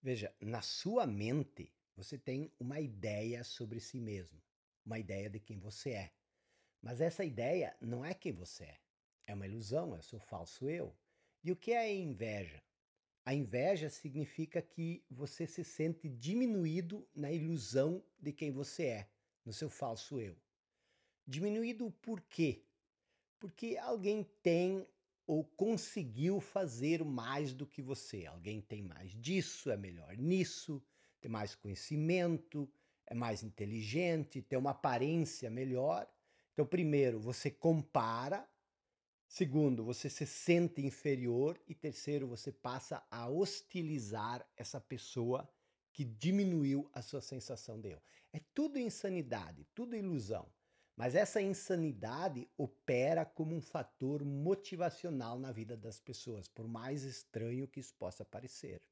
Veja, na sua mente, você tem uma ideia sobre si mesmo, uma ideia de quem você é. Mas essa ideia não é quem você é. É uma ilusão, é o seu falso eu. E o que é a inveja? A inveja significa que você se sente diminuído na ilusão de quem você é, no seu falso eu. Diminuído por quê? Porque alguém tem ou conseguiu fazer mais do que você. Alguém tem mais disso, é melhor nisso, tem mais conhecimento, é mais inteligente, tem uma aparência melhor. Então, primeiro, você compara. Segundo, você se sente inferior. E terceiro, você passa a hostilizar essa pessoa que diminuiu a sua sensação de eu. É tudo insanidade, tudo ilusão. Mas essa insanidade opera como um fator motivacional na vida das pessoas, por mais estranho que isso possa parecer.